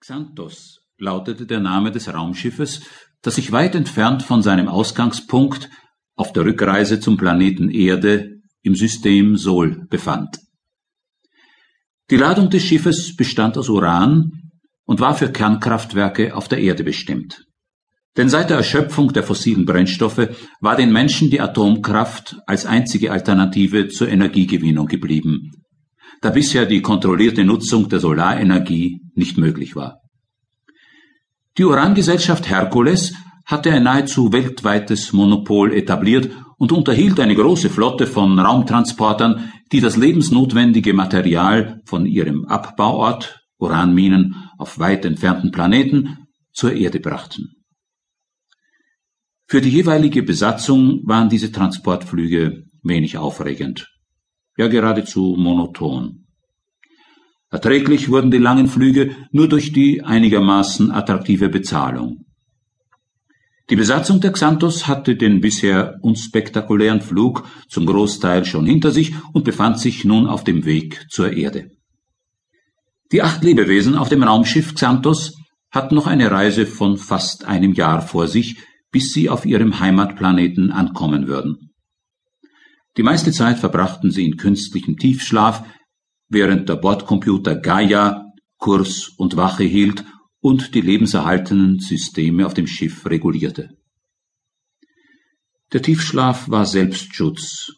Xanthos lautete der Name des Raumschiffes, das sich weit entfernt von seinem Ausgangspunkt auf der Rückreise zum Planeten Erde im System Sol befand. Die Ladung des Schiffes bestand aus Uran und war für Kernkraftwerke auf der Erde bestimmt. Denn seit der Erschöpfung der fossilen Brennstoffe war den Menschen die Atomkraft als einzige Alternative zur Energiegewinnung geblieben, da bisher die kontrollierte Nutzung der Solarenergie nicht möglich war. Die Urangesellschaft Herkules hatte ein nahezu weltweites Monopol etabliert und unterhielt eine große Flotte von Raumtransportern, die das lebensnotwendige Material von ihrem Abbauort, Uranminen auf weit entfernten Planeten, zur Erde brachten. Für die jeweilige Besatzung waren diese Transportflüge wenig aufregend, ja geradezu monoton. Erträglich wurden die langen Flüge nur durch die einigermaßen attraktive Bezahlung. Die Besatzung der Xanthos hatte den bisher unspektakulären Flug zum Großteil schon hinter sich und befand sich nun auf dem Weg zur Erde. Die acht Lebewesen auf dem Raumschiff Xanthos hatten noch eine Reise von fast einem Jahr vor sich, bis sie auf ihrem Heimatplaneten ankommen würden. Die meiste Zeit verbrachten sie in künstlichem Tiefschlaf, während der Bordcomputer Gaia Kurs und Wache hielt und die lebenserhaltenden Systeme auf dem Schiff regulierte. Der Tiefschlaf war Selbstschutz.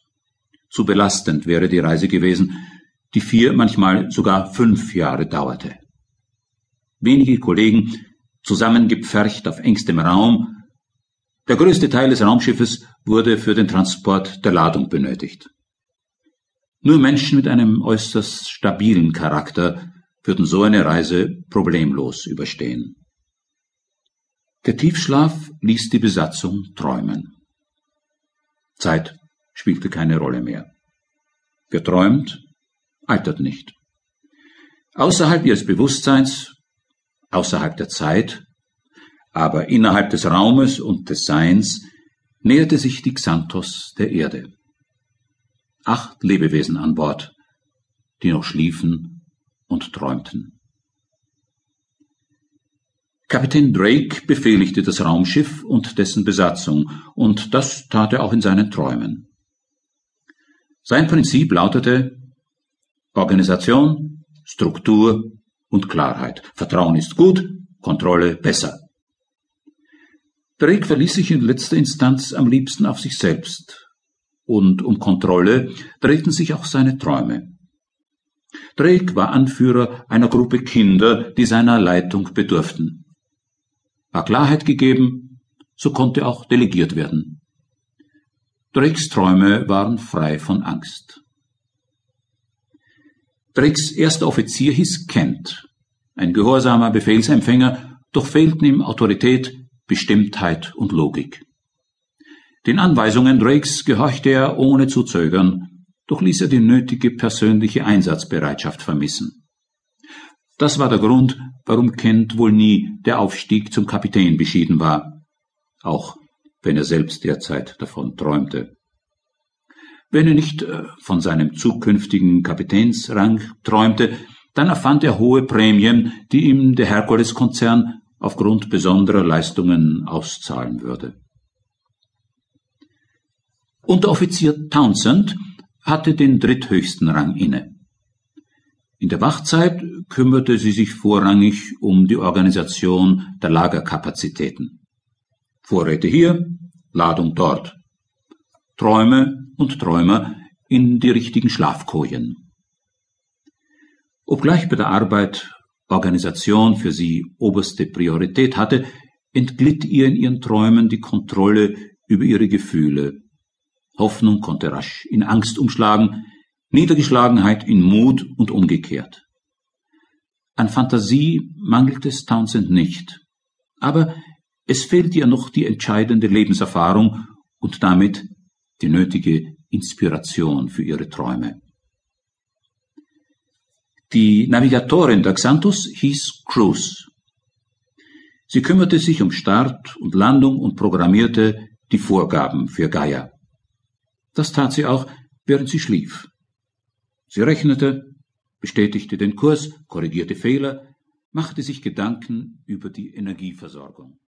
Zu belastend wäre die Reise gewesen, die vier, manchmal sogar fünf Jahre dauerte. Wenige Kollegen, zusammengepfercht auf engstem Raum, der größte Teil des Raumschiffes wurde für den Transport der Ladung benötigt. Nur Menschen mit einem äußerst stabilen Charakter würden so eine Reise problemlos überstehen. Der Tiefschlaf ließ die Besatzung träumen. Zeit spielte keine Rolle mehr. Wer träumt, altert nicht. Außerhalb ihres Bewusstseins, außerhalb der Zeit, aber innerhalb des Raumes und des Seins näherte sich die Xanthos der Erde. Acht Lebewesen an Bord, die noch schliefen und träumten. Kapitän Drake befehligte das Raumschiff und dessen Besatzung, und das tat er auch in seinen Träumen. Sein Prinzip lautete Organisation, Struktur und Klarheit. Vertrauen ist gut, Kontrolle besser. Drake verließ sich in letzter Instanz am liebsten auf sich selbst, und um Kontrolle drehten sich auch seine Träume. Drake war Anführer einer Gruppe Kinder, die seiner Leitung bedurften. War Klarheit gegeben, so konnte auch delegiert werden. Drakes Träume waren frei von Angst. Drakes erster Offizier hieß Kent, ein gehorsamer Befehlsempfänger, doch fehlten ihm Autorität, Bestimmtheit und Logik. Den Anweisungen Drakes gehorchte er ohne zu zögern, doch ließ er die nötige persönliche Einsatzbereitschaft vermissen. Das war der Grund, warum Kent wohl nie der Aufstieg zum Kapitän beschieden war, auch wenn er selbst derzeit davon träumte. Wenn er nicht äh, von seinem zukünftigen Kapitänsrang träumte, dann erfand er hohe Prämien, die ihm der Herkules-Konzern aufgrund besonderer Leistungen auszahlen würde. Unteroffizier Townsend hatte den dritthöchsten Rang inne. In der Wachzeit kümmerte sie sich vorrangig um die Organisation der Lagerkapazitäten. Vorräte hier, Ladung dort. Träume und Träumer in die richtigen Schlafkojen. Obgleich bei der Arbeit Organisation für sie oberste Priorität hatte, entglitt ihr in ihren Träumen die Kontrolle über ihre Gefühle Hoffnung konnte rasch in Angst umschlagen, Niedergeschlagenheit in Mut und umgekehrt. An Fantasie mangelt es Townsend nicht, aber es fehlt ihr noch die entscheidende Lebenserfahrung und damit die nötige Inspiration für ihre Träume. Die Navigatorin der Xanthus hieß Cruz. Sie kümmerte sich um Start und Landung und programmierte die Vorgaben für Gaia. Das tat sie auch, während sie schlief. Sie rechnete, bestätigte den Kurs, korrigierte Fehler, machte sich Gedanken über die Energieversorgung.